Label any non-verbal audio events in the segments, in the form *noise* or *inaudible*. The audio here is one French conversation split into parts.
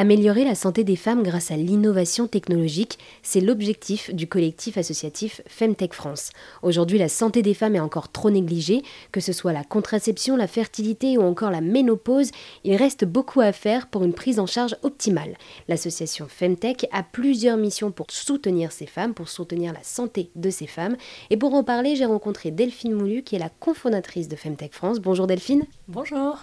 Améliorer la santé des femmes grâce à l'innovation technologique, c'est l'objectif du collectif associatif Femtech France. Aujourd'hui, la santé des femmes est encore trop négligée, que ce soit la contraception, la fertilité ou encore la ménopause, il reste beaucoup à faire pour une prise en charge optimale. L'association Femtech a plusieurs missions pour soutenir ces femmes, pour soutenir la santé de ces femmes. Et pour en parler, j'ai rencontré Delphine Moulu, qui est la cofondatrice de Femtech France. Bonjour Delphine. Bonjour.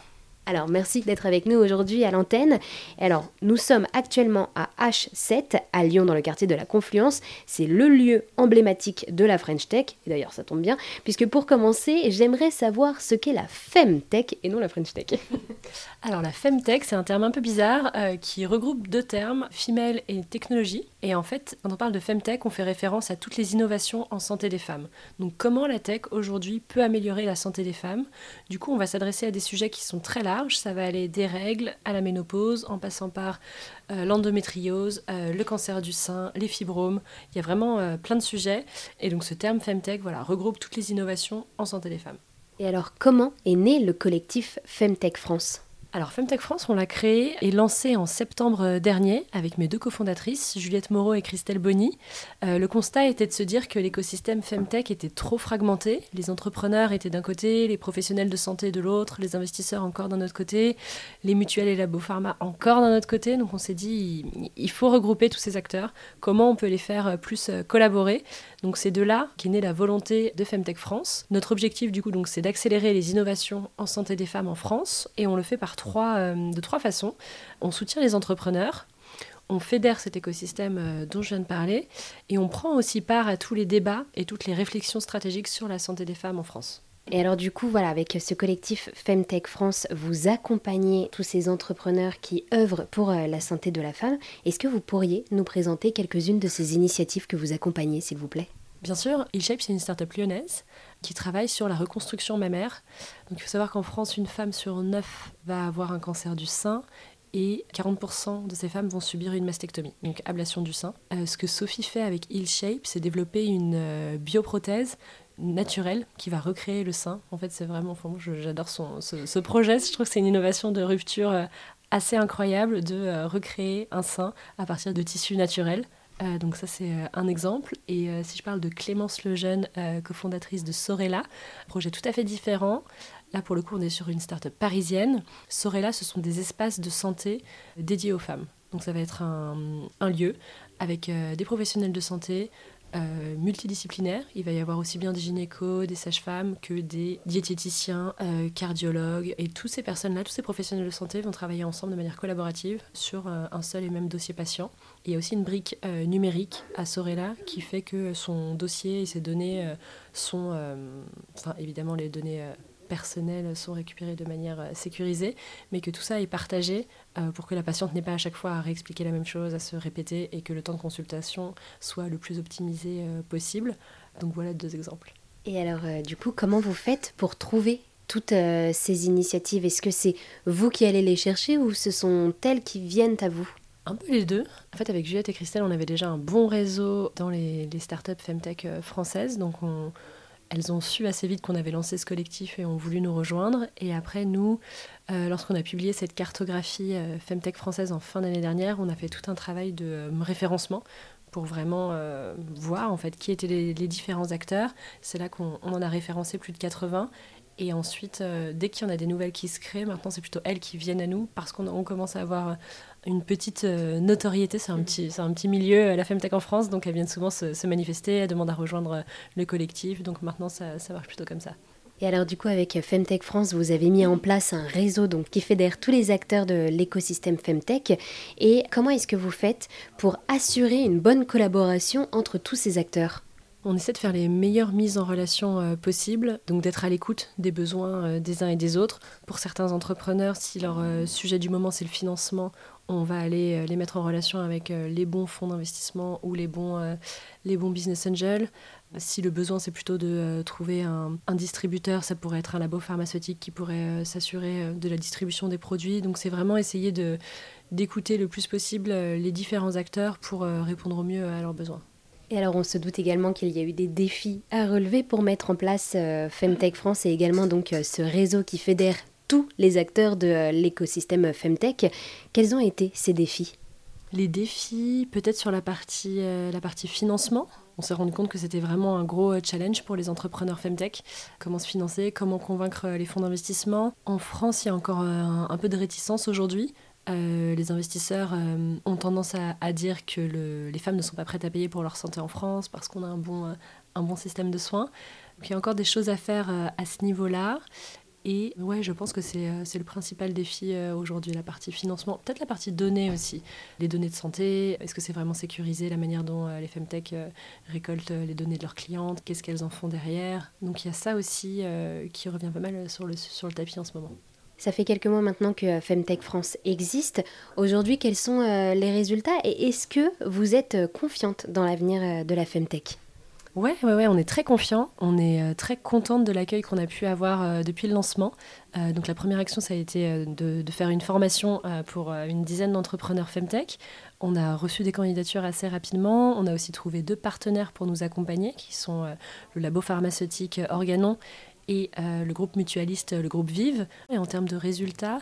Alors, merci d'être avec nous aujourd'hui à l'antenne. Alors, nous sommes actuellement à H7, à Lyon, dans le quartier de la Confluence. C'est le lieu emblématique de la French Tech. Et d'ailleurs, ça tombe bien, puisque pour commencer, j'aimerais savoir ce qu'est la Femtech et non la French Tech. *laughs* Alors, la Femtech, c'est un terme un peu bizarre euh, qui regroupe deux termes, femelle et technologie. Et en fait, quand on parle de Femtech, on fait référence à toutes les innovations en santé des femmes. Donc, comment la tech aujourd'hui peut améliorer la santé des femmes? Du coup, on va s'adresser à des sujets qui sont très larges ça va aller des règles à la ménopause, en passant par euh, l'endométriose, euh, le cancer du sein, les fibromes. Il y a vraiment euh, plein de sujets. Et donc ce terme Femtech regroupe toutes les innovations en santé des femmes. Et alors, comment est né le collectif Femtech France? Alors Femtech France, on l'a créé et lancé en septembre dernier avec mes deux cofondatrices, Juliette Moreau et Christelle Bonny. Euh, le constat était de se dire que l'écosystème Femtech était trop fragmenté. Les entrepreneurs étaient d'un côté, les professionnels de santé de l'autre, les investisseurs encore d'un autre côté, les mutuelles et pharma encore d'un autre côté. Donc on s'est dit, il faut regrouper tous ces acteurs. Comment on peut les faire plus euh, collaborer? Donc c'est de là qu'est née la volonté de Femtech France. Notre objectif du coup, donc, c'est d'accélérer les innovations en santé des femmes en France et on le fait par euh, de trois façons. On soutient les entrepreneurs, on fédère cet écosystème euh, dont je viens de parler, et on prend aussi part à tous les débats et toutes les réflexions stratégiques sur la santé des femmes en France. Et alors du coup, voilà, avec ce collectif Femtech France, vous accompagnez tous ces entrepreneurs qui œuvrent pour euh, la santé de la femme. Est-ce que vous pourriez nous présenter quelques-unes de ces initiatives que vous accompagnez, s'il vous plaît? Bien sûr, eShape, c'est une start-up lyonnaise qui travaille sur la reconstruction mammaire. Donc il faut savoir qu'en France, une femme sur neuf va avoir un cancer du sein et 40% de ces femmes vont subir une mastectomie, donc ablation du sein. Euh, ce que Sophie fait avec HealShape, c'est développer une euh, bioprothèse naturelle qui va recréer le sein. En fait, c'est vraiment, enfin, j'adore ce, projet. Je trouve que c'est une innovation de rupture euh, assez incroyable de recréer un sein à partir de tissus naturels. Euh, donc ça c'est euh, un exemple. Et euh, si je parle de Clémence Lejeune, cofondatrice de Sorella, projet tout à fait différent. Là pour le coup on est sur une start-up parisienne. Sorella ce sont des espaces de santé dédiés aux femmes. Donc ça va être un, un lieu avec des professionnels de santé, euh, multidisciplinaire. Il va y avoir aussi bien des gynécos, des sages-femmes que des diététiciens, euh, cardiologues. Et toutes ces personnes-là, tous ces professionnels de santé vont travailler ensemble de manière collaborative sur euh, un seul et même dossier patient. Il y a aussi une brique numérique à Sorella qui fait que son dossier et ses données sont, enfin évidemment les données personnelles sont récupérées de manière euh, sécurisée, mais que tout ça est partagé euh, pour que la patiente n'ait pas à chaque fois à réexpliquer la même chose, à se répéter, et que le temps de consultation soit le plus optimisé euh, possible. Donc voilà deux exemples. Et alors, du coup, comment vous faites pour trouver toutes ces initiatives? Est-ce que c'est vous qui allez les chercher ou ce sont elles qui viennent à vous? Un peu les deux. En fait, avec Juliette et Christelle, on avait déjà un bon réseau dans les, les startups Femtech françaises. Donc, on, elles ont su assez vite qu'on avait lancé ce collectif et ont voulu nous rejoindre. Et après, nous, euh, lorsqu'on a publié cette cartographie euh, Femtech française en fin d'année dernière, on a fait tout un travail de euh, référencement pour vraiment voir en fait qui étaient les, les différents acteurs. C'est là qu'on en a référencé plus de 80 et ensuite, euh, dès qu'il y en a des nouvelles qui se créent, maintenant c'est plutôt elles qui viennent à nous parce qu'on commence à avoir une petite euh, notoriété. C'est un petit, c'est un petit milieu, euh, la Femtech en France, donc elles viennent souvent se, manifester, elles demandent à rejoindre le collectif. Donc maintenant, ça, ça, marche plutôt comme ça. Et alors du coup, avec Femtech France, vous avez mis en place un réseau donc, qui fédère tous les acteurs de l'écosystème Femtech. Et comment est-ce que vous faites pour assurer une bonne collaboration entre tous ces acteurs? On essaie de faire les meilleures mises en relation euh, possibles, donc d'être à l'écoute des besoins euh, des uns et des autres. Pour certains entrepreneurs, si leur euh, sujet du moment c'est le financement, on va aller les mettre en relation avec les bons fonds d'investissement ou les bons, business angels. Si le besoin c'est plutôt de trouver un, un, distributeur, ça pourrait être un labo pharmaceutique qui pourrait s'assurer de la distribution des produits. Donc c'est vraiment essayer d'écouter le plus possible les différents acteurs pour répondre au mieux à leurs besoins. Et alors on se doute également qu'il y a eu des défis à relever pour mettre en place euh, Femtech France et également donc euh, ce réseau qui fédère tous les acteurs de l'écosystème Femtech. Quels ont été ces défis? Les défis, peut-être sur la partie, la partie financement on s'est rendu compte que c'était vraiment un gros euh, challenge pour les entrepreneurs Femtech. Comment se financer, comment convaincre euh, les fonds d'investissement. En France, il y a encore euh, un, peu de réticence aujourd'hui. Les investisseurs ont tendance à, dire que les femmes ne sont pas prêtes à payer pour leur santé en France parce qu'on a un bon, bon système de soins. Donc il y a encore des choses à faire à ce niveau-là. Et ouais, je pense que c'est euh, le principal défi euh, aujourd'hui, la partie financement, peut-être la partie données aussi. Les données de santé, est-ce que c'est vraiment sécurisé la manière dont euh, les Femtech récoltent les données de leurs clientes? Qu'est-ce qu'elles en font derrière? Donc il y a ça aussi qui revient pas mal sur le tapis en ce moment. Ça fait quelques mois maintenant que Femtech France existe. Aujourd'hui, quels sont les résultats et est-ce que vous êtes confiante dans l'avenir de la Femtech? Ouais, ouais, ouais, on est très confiant. On est euh, très contente de l'accueil qu'on a pu avoir euh, depuis le lancement. Euh, donc la première action, ça a été de, de, faire une formation pour une dizaine d'entrepreneurs Femtech. On a reçu des candidatures assez rapidement. On a aussi trouvé deux partenaires pour nous accompagner, qui sont le labo pharmaceutique Organon et euh, le groupe mutualiste, le groupe Vive. Et en termes de résultats,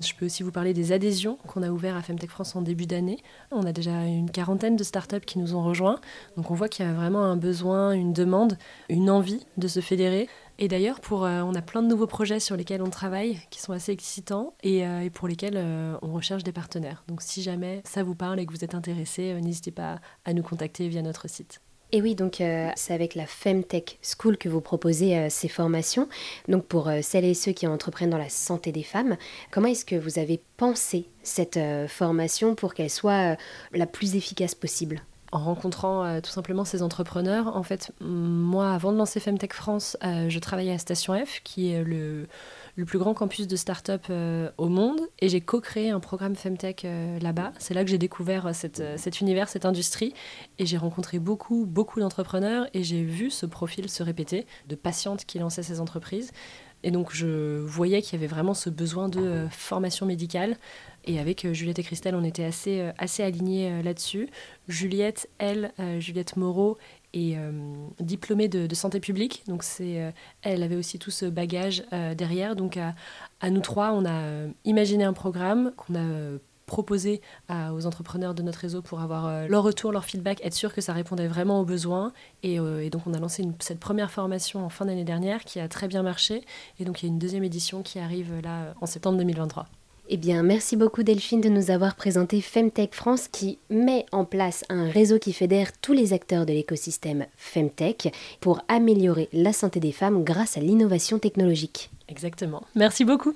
je peux aussi vous parler des adhésions qu'on a ouvertes à Femtech France en début d'année. On a déjà une quarantaine de startups qui nous ont rejoints. Donc on voit qu'il y a vraiment un besoin, une demande, une envie de se fédérer. Et d'ailleurs, pour, euh, on a plein de nouveaux projets sur lesquels on travaille, qui sont assez excitants et, euh, et pour lesquels on recherche des partenaires. Donc si jamais ça vous parle et que vous êtes intéressé, n'hésitez pas à nous contacter via notre site. Et oui, donc euh, c'est avec la Femtech School que vous proposez euh, ces formations. Donc pour euh, celles et ceux qui entreprennent dans la santé des femmes, comment est-ce que vous avez pensé cette formation pour qu'elle soit la plus efficace possible? En rencontrant tout simplement ces entrepreneurs. En fait, moi, avant de lancer Femtech France, je travaillais à Station F, qui est le, le plus grand campus de start-up euh, au monde. Et j'ai co-créé un programme Femtech euh, là-bas. C'est là que j'ai découvert euh, cet univers, cette industrie. Et j'ai rencontré beaucoup, beaucoup d'entrepreneurs. Et j'ai vu ce profil se répéter de patientes qui lançaient ces entreprises. Et donc je voyais qu'il y avait vraiment ce besoin de formation médicale. Et avec Juliette et Christelle, on était assez, assez alignés là-dessus. Juliette, elle, Juliette Moreau, euh, diplômée de, santé publique. Donc c'est, euh, elle avait aussi tout ce bagage euh, derrière. Donc à, nous trois, on a imaginé un programme qu'on a proposé aux entrepreneurs de notre réseau pour avoir leur retour, leur feedback, être sûr que ça répondait vraiment aux besoins. Et, donc on a lancé cette première formation en fin d'année dernière qui a très bien marché. Et donc il y a une deuxième édition qui arrive là en septembre 2023. Eh bien, merci beaucoup Delphine de nous avoir présenté Femtech France qui met en place un réseau qui fédère tous les acteurs de l'écosystème Femtech pour améliorer la santé des femmes grâce à l'innovation technologique. Exactement. Merci beaucoup.